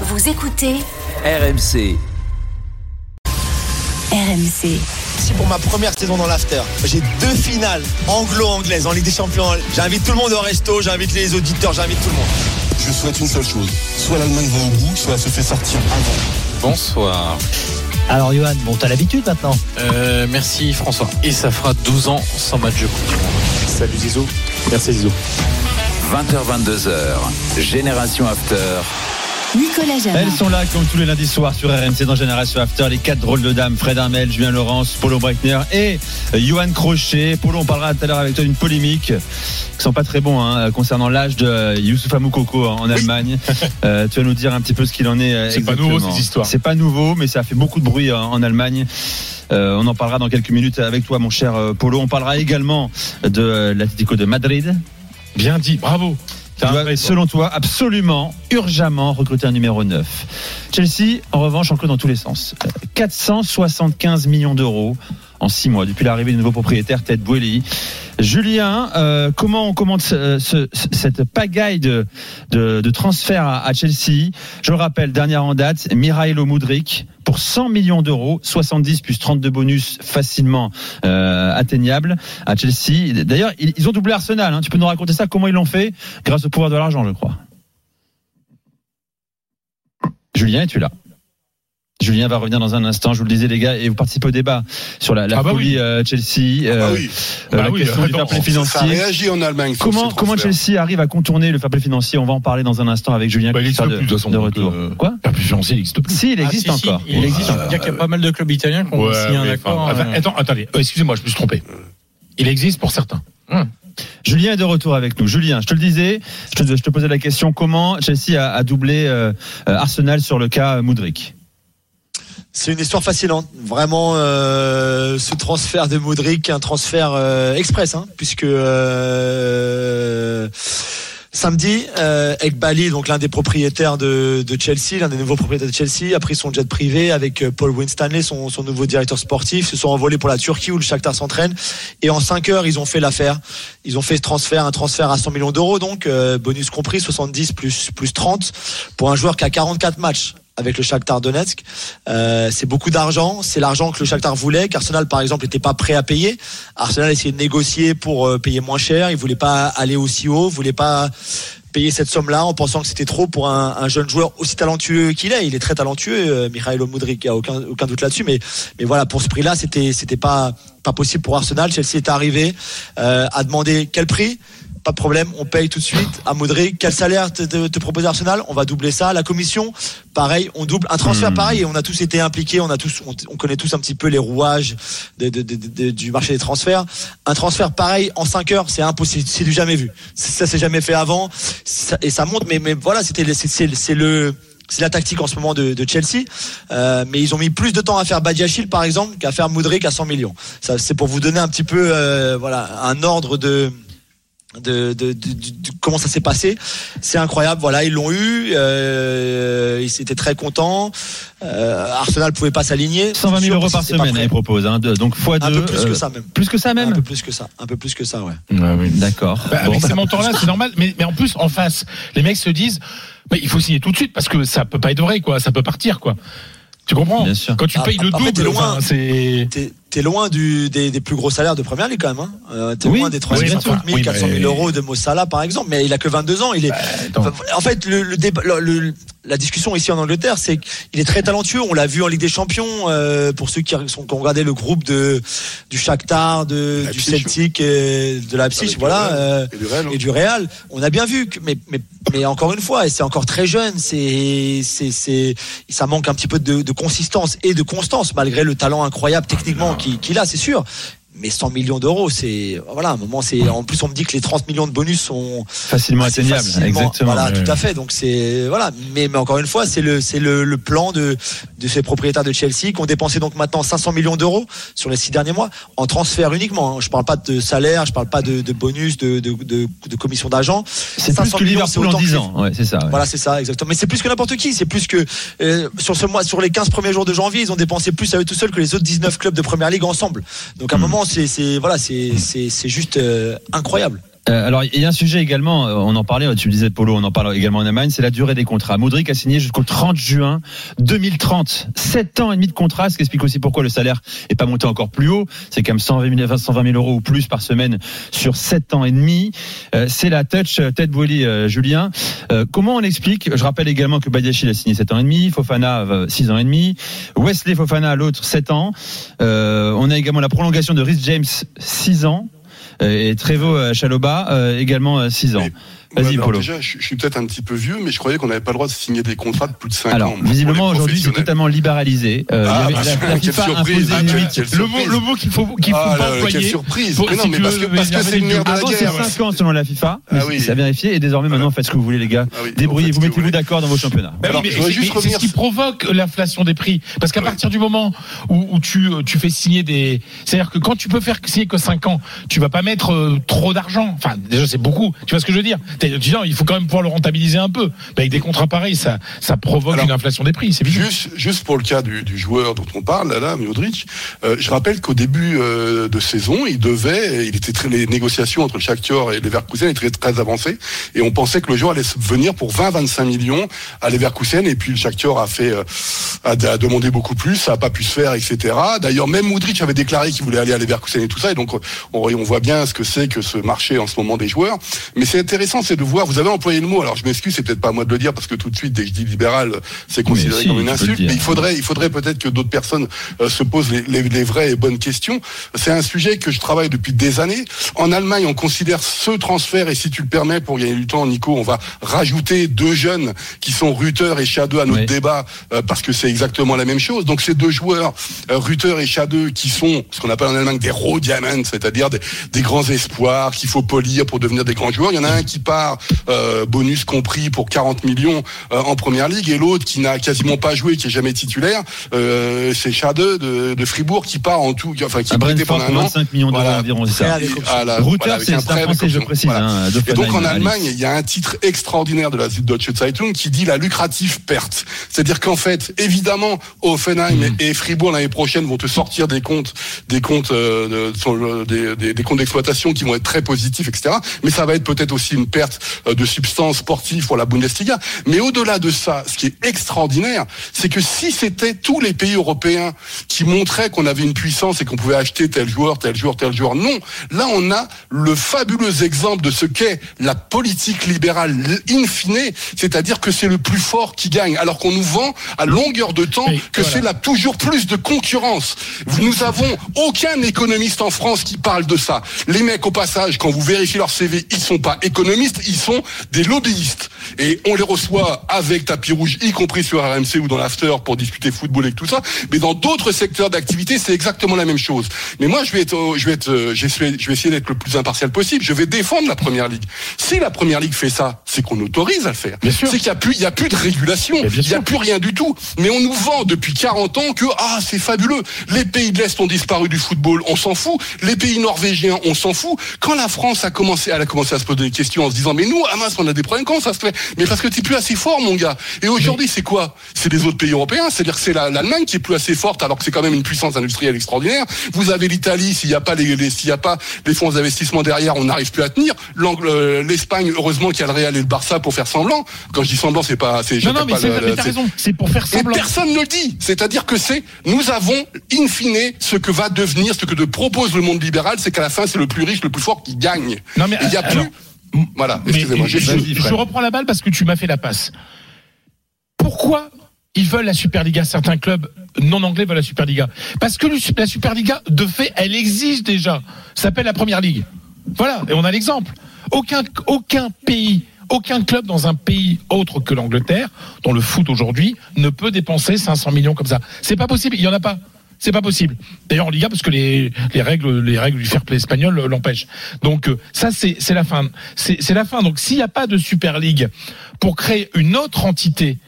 Vous écoutez RMC. RMC. Si pour ma première saison dans l'after, j'ai deux finales anglo-anglaises en Ligue des Champions. J'invite tout le monde au resto, j'invite les auditeurs, j'invite tout le monde. Je souhaite une seule chose. Soit l'Allemagne va au bout, soit elle se fait sortir avant. Bonsoir. Alors Johan, bon t'as l'habitude maintenant Euh, merci François. Et ça fera 12 ans sans match de Coupe du Monde. Salut Zizou. Merci Zizou. 20h22h. Génération After. Nicolas Jamin. Elles sont là comme tous les lundis soirs sur RMC dans Génération After, les quatre drôles de dames, Fred Armel, Julien Laurence, Paulo Breitner et Johan Crochet. Paulo, on parlera tout à l'heure avec toi d'une polémique qui sont pas très bons hein, concernant l'âge de Youssoufa Moukoko en Allemagne. Euh, tu vas nous dire un petit peu ce qu'il en est. euh, C'est pas nouveau, ces histoires. C'est pas nouveau, mais ça a fait beaucoup de bruit en, en Allemagne. Euh, on en parlera dans quelques minutes avec toi, mon cher euh, Paulo. On parlera également de euh, l'Atlético de Madrid. Bien dit, bravo. Tu dois, selon toi, absolument, urgemment recruter un numéro 9. Chelsea, en revanche, enclos dans tous les sens. Euh, 475 millions d'euros en six mois depuis l'arrivée du nouveau propriétaire Ted Boehly. Julien, euh, comment on commente ce- ce- cette pagaille de, de, de transfert à, à Chelsea? Je le rappelle, dernière en date, Mirailo Mudrik pour 100 millions d'euros, 70 plus 32 bonus facilement euh, atteignables à Chelsea. D'ailleurs, ils, ils ont doublé Arsenal. hein. Tu peux nous raconter ça Comment ils l'ont fait? Grâce au pouvoir de l'argent, je crois. Julien, es-tu là? Julien va revenir dans un instant. Je vous le disais, les gars, et vous participez au débat sur la, la Ah bah folie oui. euh, Chelsea, Ah oui, euh, Bah la oui, question du fair play ça financier. réagit en Allemagne. Comment. Chelsea arrive à contourner le fair play financier? On va en parler dans un instant avec Julien Bah, il n'existe de, plus de toute façon. de donc, retour. euh, Quoi? La plus financier, n'existe plus. Si, il existe Ah, si, si, encore. il il existe. existe encore. Il y a qu'il y a pas mal de clubs italiens qui ont Ouais, signé un accord. enfin, euh, attends, attendez, Euh, excusez-moi, je me suis trompé. Il existe pour certains. Hum. Julien est de retour avec nous. Julien, je te le disais, je te, je te posais la question comment Chelsea a, a doublé euh, Arsenal sur le cas Moudric C'est une histoire fascinante. Vraiment, euh, ce transfert de Modric, un transfert euh, express, hein, puisque euh, samedi, euh, Ekbali, donc l'un des propriétaires de, Chelsea, l'un des nouveaux propriétaires de Chelsea, a pris son jet privé avec euh, Paul Winstanley, son, nouveau directeur sportif, se sont envolés pour la Turquie où le Shakhtar s'entraîne. Et en 5 heures, ils ont fait l'affaire. Ils ont fait ce transfert, un transfert à 100 millions d'euros, donc euh, bonus compris, 70 plus plus 30 pour un joueur qui a 44 matchs avec le Shakhtar Donetsk. Euh, c'est beaucoup d'argent, c'est l'argent que le Shakhtar voulait, qu'Arsenal par exemple n'était pas prêt à payer. Arsenal essayait de négocier pour euh, payer moins cher, il voulait pas aller aussi haut, voulait pas payer cette somme-là en pensant que c'était trop pour un, un jeune joueur aussi talentueux qu'il est. Il est très talentueux, euh, Mikhailo Mudrik, il n'y a aucun, aucun doute là-dessus. Mais, mais voilà, pour ce prix-là, c'était, c'était pas, pas possible pour Arsenal. Chelsea est arrivé, euh, a demandé quel prix? Pas de problème, on paye tout de suite à Modric. Quel salaire te, te, te propose Arsenal? On va doubler ça. La commission, pareil, on double. Un transfert Hmm. pareil, et on a tous été impliqués, on a tous, on, on connaît tous un petit peu les rouages de, de- de- du marché des transferts. Un transfert pareil en 5 heures, c'est impossible, c'est du jamais vu. Ça s'est jamais fait avant, Ça- et ça monte. Mais, mais voilà, c'était, le- c'est, le c'est la tactique en ce moment de, de Chelsea, Euh, mais ils ont mis plus de temps à faire Badiachil par exemple qu'à faire Modric à 100 millions. C'est pour vous donner un petit peu, euh, voilà, un ordre de de, de, de- de- de comment ça s'est passé. C'est incroyable. Voilà, ils l'ont eu. Euh, ils étaient très contents. Euh, Arsenal pouvait pas s'aligner. 120 C'est 000 sûr, euros par semaine, prêt. il propose. Hein, de- donc fois Un deux. peu plus que euh, ça même. Plus que ça Un même peu plus que ça. Un peu plus que ça, ouais. D'accord. Bah, Bon, avec bah, ces montants-là, c'est normal. Mais, mais en plus, en face, les mecs se disent, bah, il faut signer tout de suite parce que ça peut pas être vrai, quoi. Ça peut partir, quoi. Tu comprends Bien sûr. Quand tu Ah, payes le double, enfin, c'est. T'es, loin du, des, des plus gros salaires de première ligue quand même. Hein. Euh, t'es Oui. loin des Oui, 350 000, oui, 400 000 mais- euros de Mossala par exemple. Mais il a que 22 ans. Il est. Enfin, en fait, le, le débat, le- la discussion ici en Angleterre, c'est qu'il est très talentueux. On l'a vu en Ligue des Champions. euh, pour ceux qui, sont, qui ont regardé le groupe de du Shakhtar, de, du. Celtic, et de Leipzig, Avec voilà. euh, Et du Real, hein. et du Real, on a bien vu que, mais, mais, mais encore une fois, et c'est encore très jeune, c'est, c'est, c'est, ça manque un petit peu de, de consistance et de constance, malgré le talent incroyable techniquement qu'il, a, c'est sûr. Mais 100 millions d'euros, c'est, voilà, à un moment, c'est, en plus, on me dit que les 30 millions de bonus sont, facilement assez atteignable. facilement- Exactement. Voilà, tout à fait. Donc c'est voilà. Mais, mais encore une fois, c'est le c'est le, le plan de de ces propriétaires de Chelsea qui ont dépensé donc maintenant 500 millions d'euros sur les six derniers mois en transfert uniquement. hein. Je parle pas de salaire, je parle pas de, de bonus, de de, de, de commission d'agent. C'est plus 500 que Liverpool en autant 10 que- ans. Ouais, c'est ça. ouais. Voilà, c'est ça, exactement. Mais c'est plus que n'importe qui. C'est plus que euh, sur ce mois, sur les 15 premiers jours de janvier, ils ont dépensé plus à eux tout seuls que les autres 19 clubs de première ligue ensemble. Donc à un Hmm. moment, c'est voilà, c'est juste euh, incroyable. Euh, alors, il y a un sujet également, euh, on en parlait, tu me disais Polo, on en parle également en Allemagne, c'est la durée des contrats. Modric a signé jusqu'au 30 juin 2030. 7 ans et demi de contrat, ce qui explique aussi pourquoi le salaire est pas monté encore plus haut. C'est quand même 120 000, 120 000 euros ou plus par semaine sur 7 ans et demi. Euh, c'est la touch Boily, euh, Julien. Comment on explique Je rappelle également que Badiachil a signé 7 ans et demi, Fofana 6 ans et demi, Wesley Fofana l'autre 7 ans. On a également la prolongation de Rhys James 6 ans. Euh, Et Trevo euh, Chaloba euh, également 6 ans. Mais- Vas-y, Ouais, alors Polo. Déjà, je, je suis peut-être un petit peu vieux, mais je croyais qu'on n'avait pas le droit de signer des contrats de plus de 5 Alors, ans. moi, visiblement pour aujourd'hui, c'est totalement libéralisé. Euh, Ah, il y bah, avait- la, la FIFA a surprise. Ah, une quelle- Le mot, le mot qu'il faut, qu'il faut Ah, pas là, employer. quelle surprise. Faut- Mais non, si mais parce que, parce que c'est le nerf de la Avant, c'est guerre. 5 ans selon la FIFA. mais Ah oui. C'est à vérifier. Et désormais, maintenant, faites ce que vous voulez, les gars. Ah oui, Débrouillez, vous mettez-vous vous d'accord dans vos championnats. Bah Alors, mais c'est- juste mais c'est ce qui provoque l'inflation des prix. Parce qu'à partir du moment où, tu, euh, tu fais signer des. C'est-à-dire que quand tu peux faire signer que 5 ans, tu vas pas mettre euh, trop d'argent. Enfin, déjà, c'est beaucoup. Tu vois ce que je veux dire? Il faut quand même pouvoir le rentabiliser un peu. Mais avec des contrats pareils, ça, ça provoque Alors, une inflation des prix. C'est. Juste, juste pour le cas du, du joueur dont on parle, là, là Modric, euh, je rappelle qu'au début euh, de saison, il devait, il était très, les négociations entre Shakhtar et Leverkusen étaient très, très avancées, et on pensait que le joueur allait venir pour 20-25 millions à Leverkusen, et puis le Shakhtar a fait, euh, a, a demandé beaucoup plus, ça a pas pu se faire, etc. D'ailleurs, même Modric avait déclaré qu'il voulait aller à Leverkusen et tout ça, et donc on, on voit bien ce que c'est que ce marché en ce moment des joueurs. Mais c'est intéressant, c'est de voir. Vous avez employé le mot. Alors je m'excuse, c'est peut-être pas à moi de le dire parce que tout de suite, dès que je dis libéral, c'est considéré si, comme une insulte. Mais il faudrait, il faudrait peut-être que d'autres personnes euh, se posent les, les- les vraies et bonnes questions. C'est un sujet que je travaille depuis des années. En Allemagne, on considère ce transfert et si tu le permets, pour gagner du temps, Nico, on va rajouter deux jeunes qui sont Rutter et Schade à notre Oui. débat euh, parce que c'est exactement la même chose. Donc ces deux joueurs, euh, Rutter et Schade, qui sont ce qu'on appelle en Allemagne des raw diamonds, c'est-à-dire des, des grands espoirs qu'il faut polir pour devenir des grands joueurs. Il y en a un qui part euh, bonus compris pour 40 millions euh, en première ligue et l'autre qui n'a quasiment pas joué, qui est jamais titulaire, euh, c'est Schade de, de Fribourg qui part en tout, enfin qui À est prêté pendant un an. 25 millions d'euros Voilà. environ, c'est ça. Voilà, c'est un prêt français, je précise. Voilà. hein, Et donc en Allemagne, il y a un titre extraordinaire de la Süddeutsche Zeitung qui dit la lucrative perte. C'est-à-dire qu'en fait, évidemment, Offenheim Mm. et Fribourg l'année prochaine vont te sortir des comptes, des comptes, euh, de- sur le- des, des- des comptes d'exploitation qui vont être très positifs, etc. Mais ça va être peut-être aussi une perte euh, de substance sportive pour la Bundesliga. Mais au-delà de ça, ce qui est extraordinaire, c'est que si c'était tous les pays européens qui montraient qu'on avait une puissance et qu'on pouvait acheter tel joueur, tel joueur, tel joueur, non. Là, on a le fabuleux exemple de ce qu'est la politique libérale in fine, c'est-à-dire que c'est le plus fort qui gagne, alors qu'on nous vend à longueur de temps Oui, que voilà. c'est la toujours plus de concurrence. Nous avons aucun économiste en France qui parle de ça. Les mecs, au passage, quand vous vérifiez leur CV, ils sont pas économistes, ils sont des lobbyistes. Et on les reçoit avec tapis rouge, y compris sur RMC ou dans l'after pour discuter football et tout ça. Mais dans d'autres secteurs d'activité, c'est exactement la même chose. Mais moi, je vais être, je vais être, euh, je vais essayer d'être le plus impartial possible. Je vais défendre la première ligue. Si la première ligue fait ça, c'est qu'on autorise à le faire. Bien sûr. C'est qu'il y a plus, il y a plus de régulation. Il y a plus rien du tout. Mais on nous vend depuis 40 ans que ah c'est fabuleux. Les pays de l'Est ont disparu du football, on s'en fout. Les pays norvégiens, on s'en fout. Quand la France a commencé, elle a commencé à se poser des questions en se disant mais nous, ah mince, on a des problèmes. Comment ça se fait Mais parce que t'es plus assez fort, mon gars. Et aujourd'hui, c'est quoi? C'est les autres pays européens. C'est-à-dire que c'est la- l'Allemagne qui est plus assez forte, alors que c'est quand même une puissance industrielle extraordinaire. Vous avez l'Italie. S'il n'y a pas les, les- s'il y a pas les fonds d'investissement derrière, on n'arrive plus à tenir. Euh, L'Espagne, heureusement qu'il y a le Real et le Barça pour faire semblant. Quand je dis semblant, c'est pas, c'est Non, non, mais t'as raison. C'est pour faire et semblant. personne ne le dit. C'est-à-dire que c'est, nous avons, in fine, ce que va devenir, ce que propose le monde libéral, c'est qu'à la fin, c'est le plus riche, le plus fort qui gagne. Non, mais, Et il y a alors, plus. Voilà, excusez-moi, je, reprends la balle parce que tu m'as fait la passe. Pourquoi ils veulent la Superliga? Certains clubs non anglais veulent la Superliga. Parce que la Superliga, de fait, elle existe déjà. Ça s'appelle la Première Ligue. Voilà, et on a l'exemple. Aucun, aucun pays, aucun club dans un pays autre que l'Angleterre, dont le foot aujourd'hui, ne peut dépenser 500 millions comme ça. C'est pas possible, il y en a pas. C'est pas possible. D'ailleurs en Liga parce que les, les règles les règles du fair play espagnol l'empêchent. Donc euh, ça c'est la fin. C'est la fin. Donc s'il n'y a pas de Super League pour créer une autre entité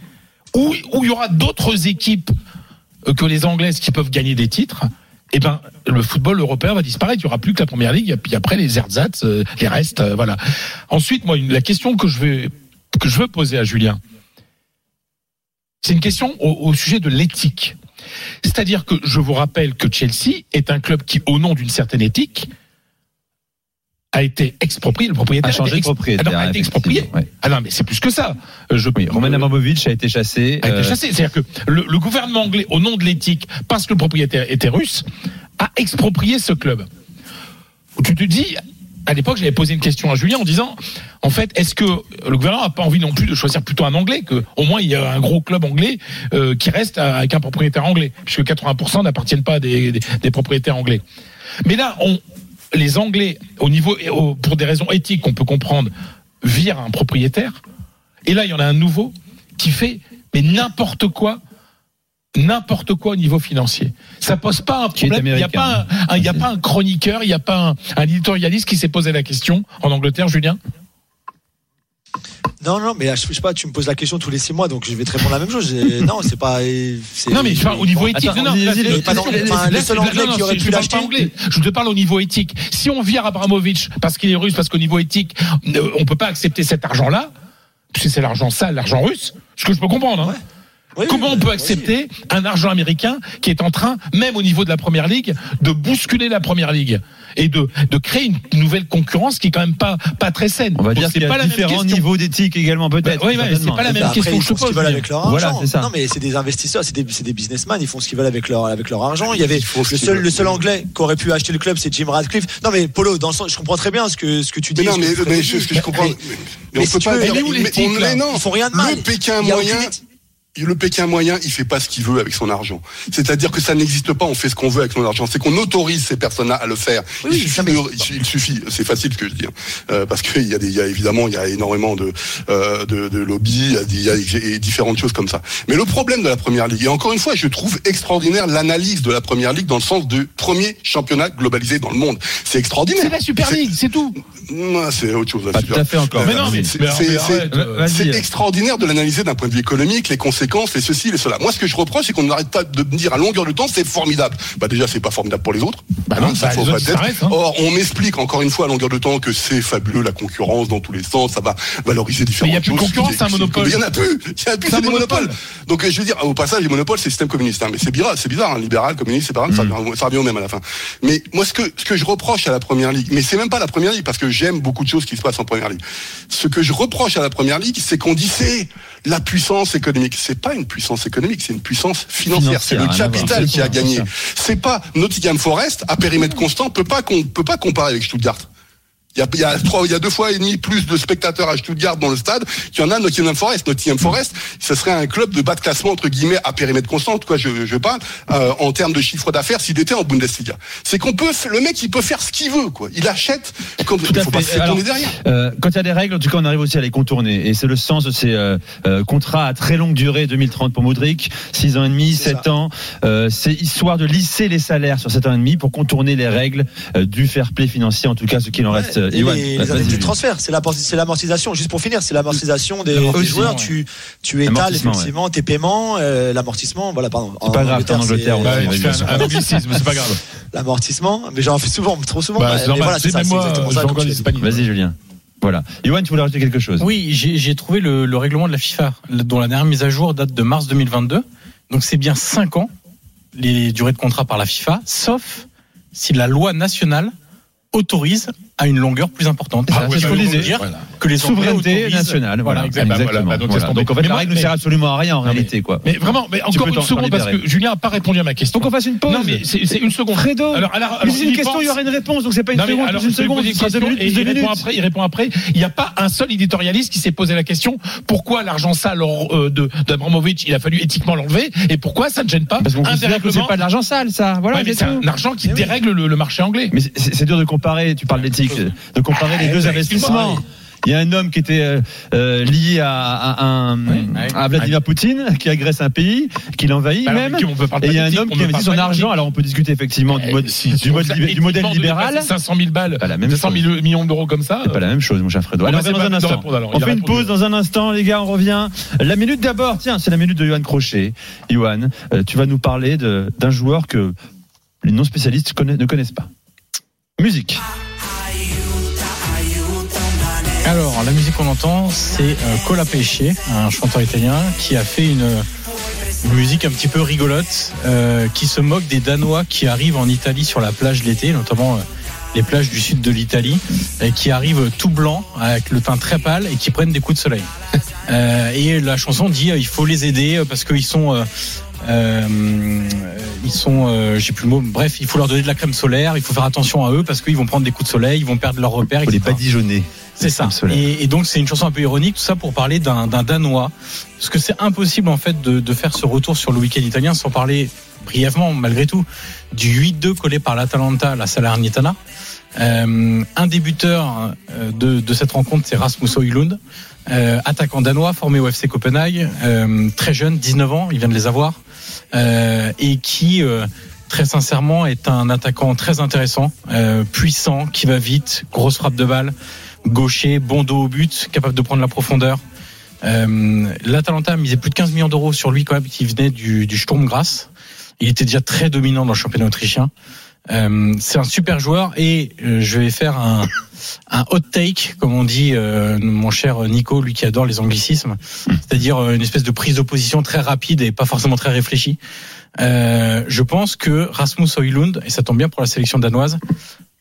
où il y aura d'autres équipes euh, que les anglaises qui peuvent gagner des titres, eh ben le football européen va disparaître. Il y aura plus que la première ligue. Puis après les ersatz, euh, les restes, voilà. Ensuite, moi, la question que je que je veux poser à Julien, c'est une question au sujet de l'éthique. C'est-à-dire que je vous rappelle que Chelsea est un club qui, au nom d'une certaine éthique, a été exproprié, le propriétaire A changé de propriétaire, Ah non, a été exproprié. ouais. Ah non, mais c'est plus que ça. Je, Oui, Roman Abramovich a été chassé. a été euh, chassé. C'est-à-dire que le, le gouvernement anglais, au nom de l'éthique, parce que le propriétaire était russe, a exproprié ce club. Tu te dis, à l'époque, j'avais posé une question à Julien en disant, en fait, est-ce que le gouvernement n'a pas envie non plus de choisir plutôt un anglais, que au moins il y a un gros club anglais euh, qui reste avec un propriétaire anglais, puisque 80% n'appartiennent pas à des, propriétaires anglais. Mais là, on, les Anglais, au niveau, au- pour des raisons éthiques qu'on peut comprendre, virent un propriétaire. Et là, il y en a un nouveau qui fait mais n'importe quoi, n'importe quoi au niveau financier. Ça pose pas un problème. Il n'y a américain. pas un, un- il y a pas un chroniqueur, il n'y a pas un, un éditorialiste qui s'est posé la question en Angleterre, Julien? Non, non, mais je sais pas, tu me poses la question tous les six mois, donc je vais te répondre la même chose. Non, c'est pas. c'est- Non, mais je parle au niveau éthique. Attends, non, non, enfin, le c'est- seul Anglais non, qui aurait pu je te parle l'acheter. pas anglais. Je te parle au niveau éthique. Si on vire Abramovich parce qu'il est russe, parce qu'au niveau éthique, euh, on peut pas accepter cet argent-là, puisque c'est l'argent sale, l'argent russe, ce que je peux comprendre. Hein. Oui, Comment oui, on peut accepter un argent américain qui est en train, même au niveau de la première ligue, de bousculer la première ligue et de, de créer une nouvelle concurrence qui est quand même pas, pas très saine. On va Donc, dire c'est qu'il y pas a la même différents question. niveaux d'éthique également, peut-être. Ouais, ouais, c'est pas la même Après, question ils que je font te ce qu'ils pose. veulent avec leur Voilà, argent. c'est ça. Non, mais c'est des investisseurs, c'est des, c'est des businessmen, ils font ce qu'ils veulent avec leur, avec leur argent. Il y avait le seul, le seul anglais qui aurait pu acheter le club, c'est Jim Radcliffe. Non, mais Polo, dans le sens, je comprends très bien ce que, ce que tu dis. Mais non, mais, je, ce que je comprends. Mais- Mais, mais on si peut pas veux, dire. où mais l'éthique, on- là? Mais non, Ils font rien de mal. Le Pékin moyen. Le Pékin moyen, il fait pas ce qu'il veut avec son argent. C'est-à-dire que ça n'existe pas, on fait ce qu'on veut avec son argent. C'est qu'on autorise ces personnes-là à le faire. Oui, il, suffit non, mais- de- il suffit, c'est facile ce que je dis, hein. Euh, parce qu'il y a des, il y a évidemment, il y a énormément de, euh, de, de lobbies, il y a, des- il y a et différentes choses comme ça. Mais le problème de la première ligue, et encore une fois, je trouve extraordinaire l'analyse de la première ligue dans le sens de premier championnat globalisé dans le monde. C'est extraordinaire. C'est la Super League, c'est tout. Non, c'est autre chose. la Pas Super- tout à fait encore. Mais non, mais, c'est extraordinaire de l'analyser d'un point de vue économique, les conséquences, les ceci, les cela. Moi, ce que je reproche, c'est qu'on n'arrête pas de me dire à longueur de temps, c'est formidable. Bah déjà, c'est pas formidable pour les autres. Bah Hein, non, ça bah, faut pas reste, hein. Or, on m'explique encore une fois à longueur de temps que c'est fabuleux la concurrence dans tous les sens, ça va valoriser différentes Mais il y a plus de choses. concurrence, c'est un monopole. Il y en a plus. Il y en a plus, C'est des monopole. monopoles. Donc, euh, je veux dire, au passage, les monopoles, c'est le système communiste. hein. Mais c'est bizarre, c'est bizarre, hein. libéral, communiste, c'est pas grave, ça, revient- ça revient au même à la fin. Mais moi, ce que, ce que je reproche à la première ligue, mais c'est même pas la première ligue, parce que j'aime beaucoup de choses qui se passent en première ligue. Ce que je reproche à la première ligue, c'est qu'on dit c'est la puissance économique. C'est pas une puissance économique, c'est une puissance financière. C'est le capital qui a C'est gagné. C'est pas Nottingham Forest à périmètre constant peut pas qu'on peut pas comparer avec Stuttgart. Il y, a, il, y a trois, il y a deux fois et demi plus de spectateurs à Stuttgart dans le stade qu'il y en a à Nottingham Forest. Nottingham Forest, ce serait un club de bas de classement entre guillemets à périmètre constant, cas je, je parle, euh, en termes de chiffre d'affaires s'il était en Bundesliga. C'est qu'on peut, le mec il peut faire ce qu'il veut, quoi. Il achète, Tout il faut pas se tourner derrière. Euh, quand il y a des règles, en tout cas, on arrive aussi à les contourner. Et c'est le sens de ces euh, euh, contrats à très longue durée, 2030 pour Modric, 6 ans et demi, C'est 7 ans. Euh, c'est histoire de lisser les salaires sur 7 ans et demi pour contourner les règles euh, du fair play financier, en tout cas, ce qu'il en Ouais, reste. Et Ewan, les, les indemnités de Julien. transfert, c'est la- c'est l'amortisation. Juste pour finir, c'est l'amortisation des, des joueurs. ouais. Tu, tu étales effectivement tes paiements, euh, l'amortissement. Voilà, pardon. C'est pas grave, en Angleterre, c'est, on euh, pas grave. l'amortissement, mais j'en fais souvent, trop souvent. Bah, mais voilà, c'est. Vas-y, Julien. Voilà. Yoann, tu voulais rajouter quelque chose? Oui, j'ai j'ai trouvé le, le règlement de la FIFA, dont la dernière mise à jour date de mars 2022. Donc c'est bien 5 ans, les durées de contrat par la FIFA, sauf si la loi nationale autorise à une longueur plus importante. Ah, c'est ce dire Voilà. Que les Souveraineté nationale. Voilà, Voilà, exactement. bah, donc, Voilà. Donc en fait, Mais la moi, règle ne sert absolument à rien en mais- réalité, quoi. Mais vraiment, mais encore une seconde parce que Julien n'a pas répondu à ma question. Faut qu'on fasse une pause. Non, mais c'est une seconde. Fredo. Alors, alors, alors, c'est une question, pense- il y aura une réponse, donc c'est pas une Non, seconde, alors, une seconde, une question minutes, et il répond après. Il répond après. Il n'y a pas un seul éditorialiste qui s'est posé la question pourquoi l'argent sale euh, de d'Abramovich, il a fallu éthiquement l'enlever et pourquoi ça ne gêne pas Parce qu'on que c'est pas de l'argent sale, ça. Voilà, mais c'est un argent qui dérègle le, marché anglais. Mais c'est- dur de comparer, tu parles d'éthique, de comparer les deux bah, investissements. Il y a un homme qui était euh, euh, lié à, à, un- ouais. à Vladimir Poutine, qui agresse un pays, qui l'envahit Bah, même. on peut Et il y a un homme qui investit son argent. Alors on peut discuter effectivement du, Eh, mode, si- du si modèle, du libéral. dépasser 500 000 balles, la même 200 chose. 000 millions d'euros comme ça. C'est pas la même chose, mon cher Fredo. Bah, on dans un pas de instant. répondre, alors. On fait une pause dans un instant, les gars, on revient. La minute d'abord, tiens, c'est la minute de Johan Crochet. Johan, euh, tu vas nous parler d'un joueur que les non spécialistes ne connaissent pas. Musique. Alors, la musique qu'on entend, c'est euh, Cola Pesce, un chanteur italien qui a fait une, une musique un petit peu rigolote, euh, qui se moque des Danois qui arrivent en Italie sur la plage l'été, notamment euh, les plages du sud de l'Italie, et qui arrivent tout blancs, avec le teint très pâle, et qui prennent des coups de soleil. Euh, et la chanson dit euh, il faut les aider euh, parce qu'ils sont euh, euh, ils sont euh, j'ai plus le mot bref il faut leur donner de la crème solaire il faut faire attention à eux parce qu'ils vont prendre des coups de soleil ils vont perdre leurs repères Faut les etc. badigeonner. C'est ça. Et, et donc c'est une chanson un peu ironique, tout ça pour parler d'un Danois. Parce que c'est impossible en fait de, de faire ce retour sur le week-end italien sans parler brièvement, malgré tout, du 8-2 collé par l'Atalanta à la Salernitana. Euh, un des buteurs euh, de, de cette rencontre, c'est Rasmus Højlund, euh, attaquant danois formé au FC Copenhague, euh, très jeune, 19 ans, il vient de les avoir, euh, et qui euh, très sincèrement est un attaquant très intéressant, euh, puissant, qui va vite, grosse frappe de balle, gaucher, bon dos au but, capable de prendre la profondeur. Euh, L'Atalanta misé plus de 15 millions d'euros sur lui quand même, qui venait du, du Sturm Graz. Il était déjà très dominant dans le championnat autrichien. Euh, c'est un super joueur et euh, je vais faire un, hot take, comme on dit mon cher Nico, lui qui adore les anglicismes, c'est-à-dire une espèce de prise d'opposition très rapide et pas forcément très réfléchie. Je pense que Rasmus Højlund, et ça tombe bien pour la sélection danoise,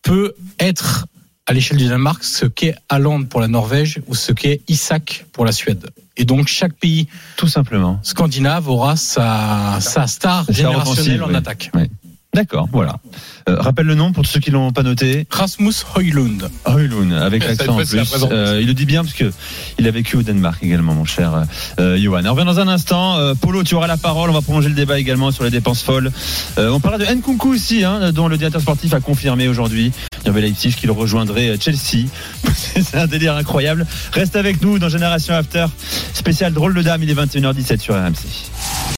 peut être à l'échelle du Danemark ce qu'est Haaland pour la Norvège ou ce qu'est Isak pour la Suède. Et donc chaque pays Tout simplement. scandinave aura sa, sa star générationnelle en oui. attaque. D'accord, voilà. Euh, rappelle le nom pour ceux qui l'ont pas noté. Rasmus Højlund. Højlund, avec l'accent en plus. Euh, il le dit bien parce que il a vécu au Danemark également, mon cher euh, Johan. On revient dans un instant. Polo, tu auras la parole. On va prolonger le débat également sur les dépenses folles. On parlera de Nkunku aussi, hein, dont le directeur sportif a confirmé aujourd'hui, Hervé Leipzig, qu'il rejoindrait Chelsea. C'est un délire incroyable. Reste avec nous dans Génération After. Spécial drôle de dame, il est 21h17 sur RMC.